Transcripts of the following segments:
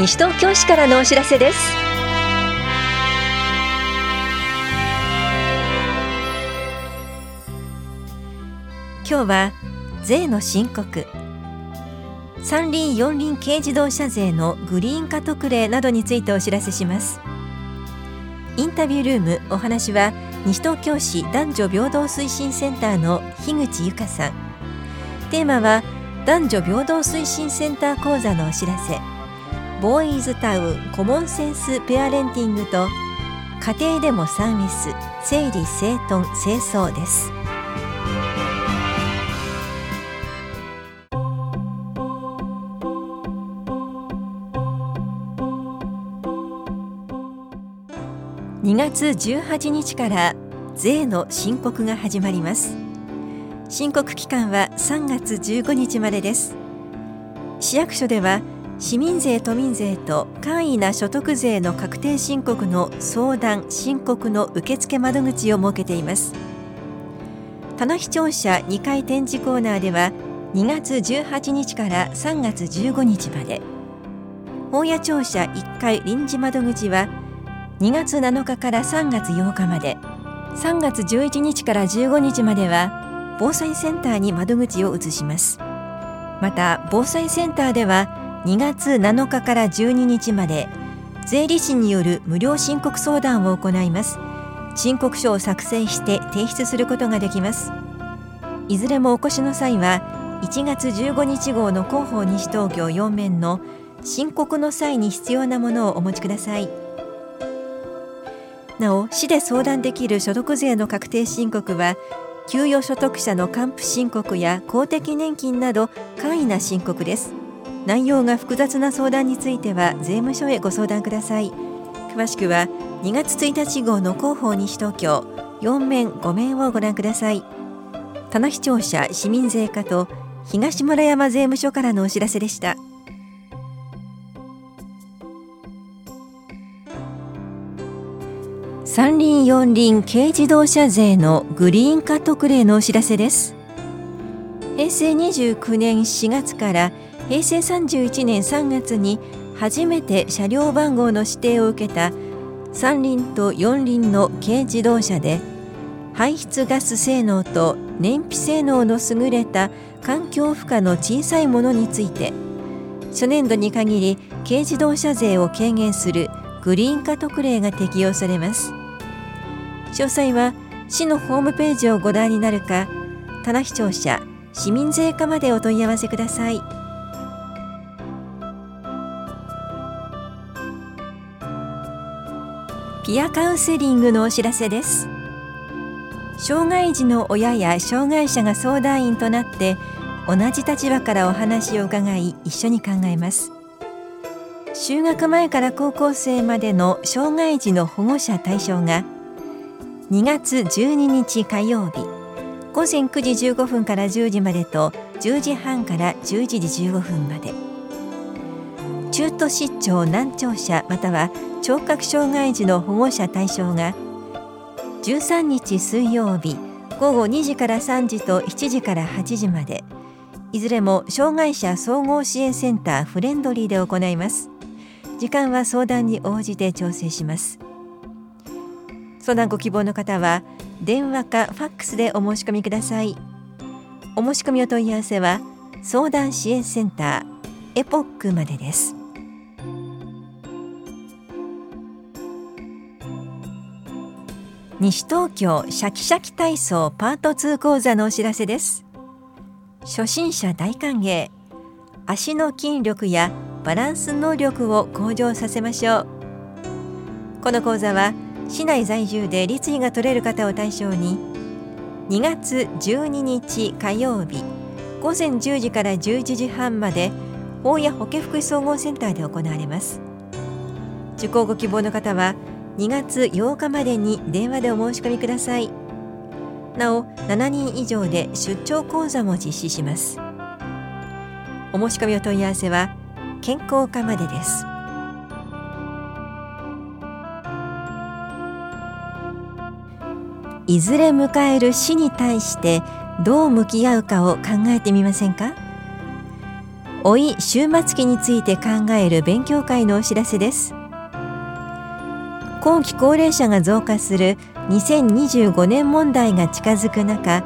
西東京市からのお知らせです。今日は税の申告。三輪四輪軽自動車税のグリーン化特例などについてお知らせします。インタビュールームお話は西東京市男女平等推進センターの樋口由香さん。テーマは男女平等推進センター講座のお知らせ。ボーイズタウンコモンセンスペアレンティングと家庭でもサービス整理整頓清掃です。2月18日から税の申告が始まります。申告期間は3月15日までです。市役所では市民税都民税と簡易な所得税の確定申告の相談申告の受付窓口を設けています。棚視聴者2回展示コーナーでは2月18日から3月15日まで。本屋庁舎1階臨時窓口は2月7日から3月8日まで。3月11日から15日までは防災センターに窓口を移します。また防災センターでは2月7日から12日まで税理士による無料申告相談を行います。申告書を作成して提出することができます。いずれもお越しの際は1月15日号の広報西東京4面の申告の際に必要なものをお持ちください。なお市で相談できる所得税の確定申告は給与所得者の還付申告や公的年金など簡易な申告です。内容が複雑な相談については税務署へご相談ください。詳しくは2月1日号の広報西東京4面5面をご覧ください。棚視聴者市民税課と東村山税務署からのお知らせでした。三輪四輪軽自動車税のグリーン化特例のお知らせです。平成29年4月から平成31年3月に初めて車両番号の指定を受けた三輪と四輪の軽自動車で排出ガス性能と燃費性能の優れた環境負荷の小さいものについて初年度に限り軽自動車税を軽減するグリーン化特例が適用されます。詳細は市のホームページをご覧になるか棚視聴者市民税課までお問い合わせください。ピアカウンセリングのお知らせです。障害児の親や障害者が相談員となって同じ立場からお話を伺い一緒に考えます。就学前から高校生までの障害児の保護者対象が2月12日火曜日午前9時15分から10時までと10時半から11時15分まで。中途失調難聴者または聴覚障害児の保護者対象が13日水曜日午後2時から3時と7時から8時までいずれも障害者総合支援センターフレンドリーで行います。時間は相談に応じて調整します。相談ご希望の方は電話かファックスでお申し込みください。お申し込みお問い合わせは相談支援センターエポックまでです。西東京シャキシャキ体操パート2講座のお知らせです。初心者大歓迎。足の筋力やバランス能力を向上させましょう。この講座は市内在住で立位が取れる方を対象に2月12日火曜日午前10時から11時半まで大谷保健福祉総合センターで行われます。受講ご希望の方は2月8日までに電話でお申し込みください。なお7人以上で出張講座も実施します。お申し込みお問い合わせは健康課までです。いずれ迎える死に対してどう向き合うかを考えてみませんか？老い終末期について考える勉強会のお知らせです。後期高齢者が増加する2025年問題が近づく中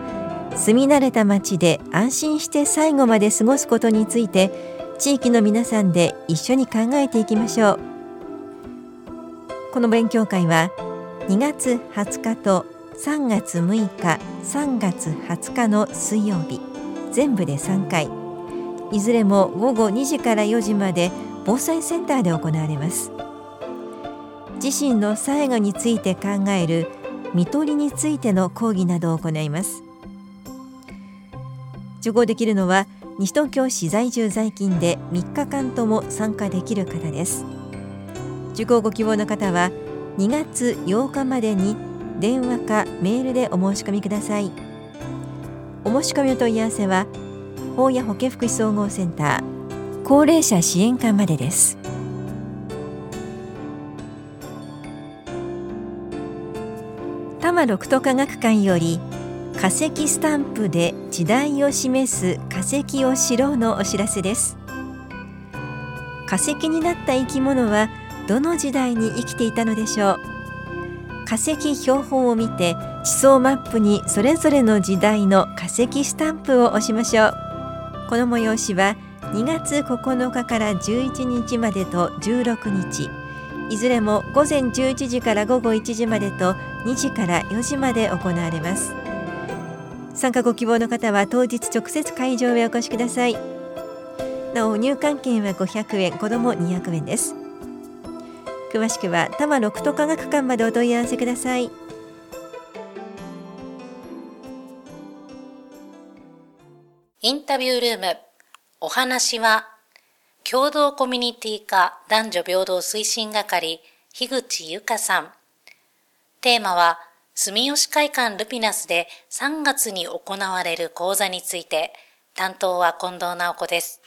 住み慣れた町で安心して最後まで過ごすことについて地域の皆さんで一緒に考えていきましょう。この勉強会は2月20日と3月6日3月20日の水曜日全部で3回。いずれも午後2時から4時まで防災センターで行われます。自身の最後について考える看取りについての講義などを行います。受講できるのは西東京市在住在勤で3日間とも参加できる方です。受講ご希望の方は2月8日までに電話かメールでお申し込みください。お申し込みの問い合わせは法や保健福祉総合センター高齢者支援課までです。多摩六都科学館より化石スタンプで時代を示す化石を知ろうのお知らせです。化石になった生き物はどの時代に生きていたのでしょう。化石標本を見て地層マップにそれぞれの時代の化石スタンプを押しましょう。この催しは2月9日から11日までと16日。いずれも午前11時から午後1時までと2時から4時まで行われます。参加ご希望の方は当日直接会場へお越しください。なお入館券は500円子ども200円です。詳しくは多摩六都科学館までお問い合わせください。インタビュールームお話は共同コミュニティ課男女平等推進係樋口由香さん。テーマは住吉会館ルピナスで3月に行われる講座について。担当は近藤直子です。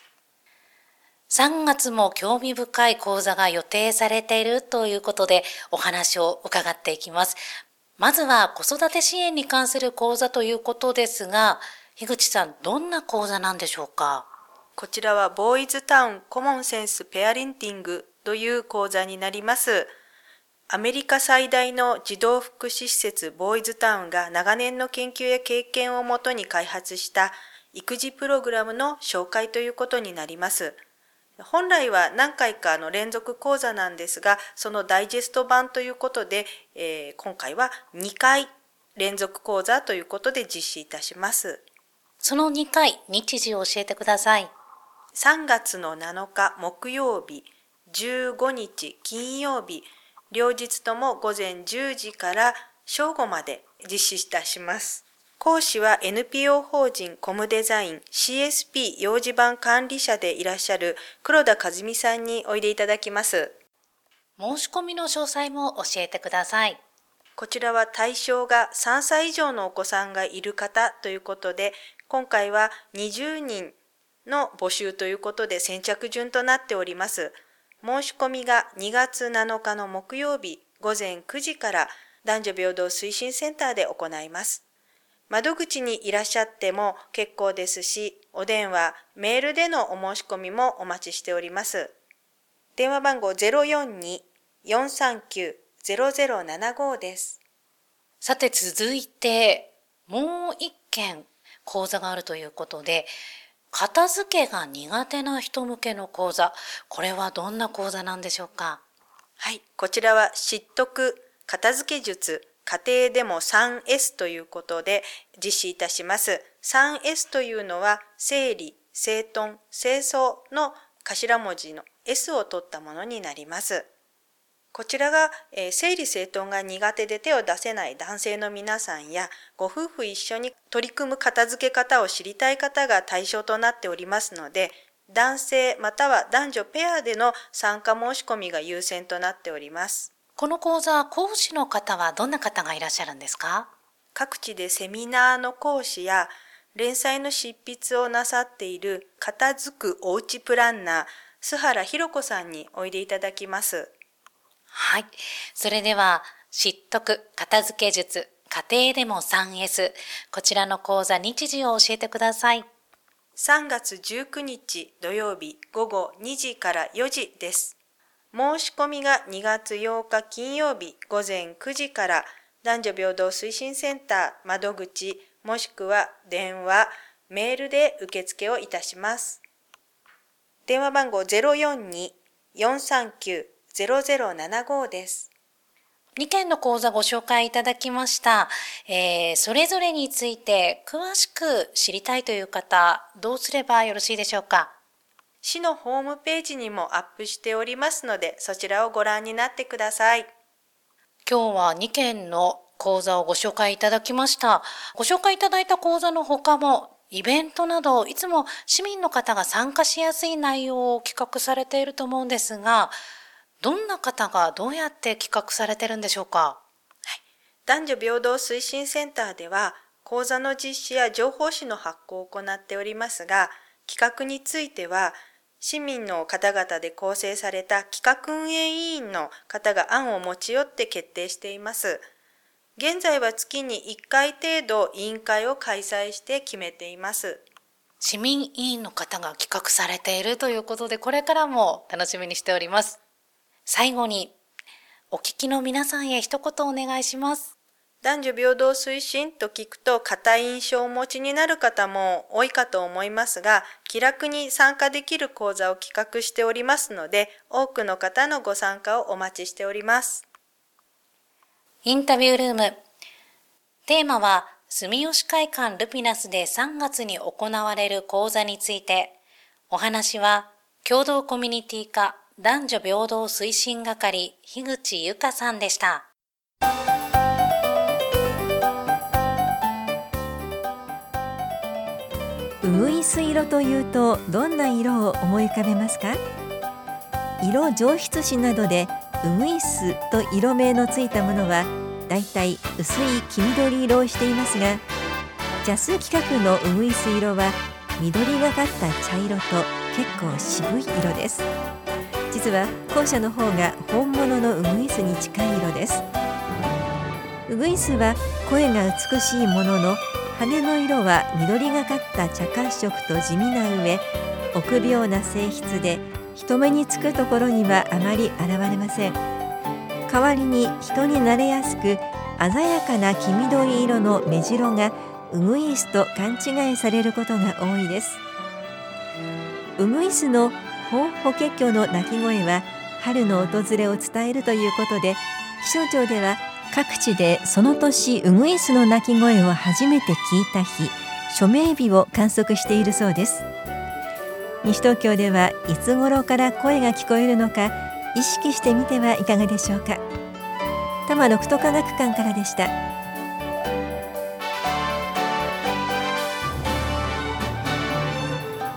3月も興味深い講座が予定されているということでお話を伺っていきます。まずは子育て支援に関する講座ということですが、樋口さん、どんな講座なんでしょうか？こちらはボーイズタウンコモンセンスペアリンティングという講座になります。アメリカ最大の児童福祉施設ボーイズタウンが長年の研究や経験をもとに開発した育児プログラムの紹介ということになります。本来は何回かの連続講座なんですが、そのダイジェスト版ということで、えー、今回は2回連続講座ということで実施いたします。その2回、日時を教えてください。3月の7日木曜日、15日金曜日、両日とも午前10時から正午まで実施いたします。講師は NPO 法人コムデザイン CSP 幼児版管理者でいらっしゃる黒田和美さんにおいでいただきます。申し込みの詳細も教えてください。こちらは対象が3歳以上のお子さんがいる方ということで、今回は20人の募集ということで先着順となっております。申し込みが2月7日の木曜日午前9時から男女平等推進センターで行います。窓口にいらっしゃっても結構ですし、お電話、メールでのお申し込みもお待ちしております。電話番号042-439-0075です。さて続いて、もう一件講座があるということで、片付けが苦手な人向けの講座、これはどんな講座なんでしょうか？はい、こちらは知得片付け術家庭でも 3S ということで実施いたします。3S というのは整理、整頓、清掃の頭文字の S を取ったものになります。こちらが、えー、整理整頓が苦手で手を出せない男性の皆さんやご夫婦一緒に取り組む片付け方を知りたい方が対象となっておりますので男性または男女ペアでの参加申し込みが優先となっております。この講座、講師の方はどんな方がいらっしゃるんですか？各地でセミナーの講師や連載の執筆をなさっている片付くおうちプランナー、須原博子さんにおいでいただきます。はい。それでは、知得片付け術、家庭でも 3S。こちらの講座日時を教えてください。3月19日土曜日午後2時から4時です。申し込みが2月8日金曜日午前9時から男女平等推進センター窓口もしくは電話、メールで受付をいたします。電話番号042-439 042-439-0075です。2件の講座ご紹介いただきました。えー、それぞれについて詳しく知りたいという方、どうすればよろしいでしょうか？市のホームページにもアップしておりますので、そちらをご覧になってください。今日は2件の講座をご紹介いただきました。ご紹介いただいた講座の他も、イベントなど、いつも市民の方が参加しやすい内容を企画されていると思うんですが、どんな方がどうやって企画されてるんでしょうか、はい、男女平等推進センターでは、講座の実施や情報誌の発行を行っておりますが、企画については、市民の方々で構成された企画運営委員の方が案を持ち寄って決定しています。現在は月に1回程度委員会を開催して決めています。市民委員の方が企画されているということで、これからも楽しみにしております。最後に、お聞きの皆さんへ一言お願いします。男女平等推進と聞くと固い印象をお持ちになる方も多いかと思いますが、気楽に参加できる講座を企画しておりますので、多くの方のご参加をお待ちしております。インタビュールーム。テーマは、住吉会館ルピナスで3月に行われる講座について、お話は、共同コミュニティ化男女平等推進係、樋口由香さんでした。ウグイス色というとどんな色を思い浮かべますか？色上質紙などでウグイスと色名のついたものはだいたい薄い黄緑色をしていますがジャス規格のウグイス色は緑がかった茶色と結構渋い色です実は後者の方が本物のウグイスに近い色です。ウグイスは声が美しいものの羽の色は緑がかった茶褐色と地味な上臆病な性質で人目につくところにはあまり現れません。代わりに人に慣れやすく鮮やかな黄緑色の目白がウグイスと勘違いされることが多いです。ウグイスのホホケキョの鳴き声は春の訪れを伝えるということで気象庁では各地でその年ウグイスの鳴き声を初めて聞いた日署名日を観測しているそうです。西東京ではいつ頃から声が聞こえるのか意識してみてはいかがでしょうか。多摩六都科学館からでした。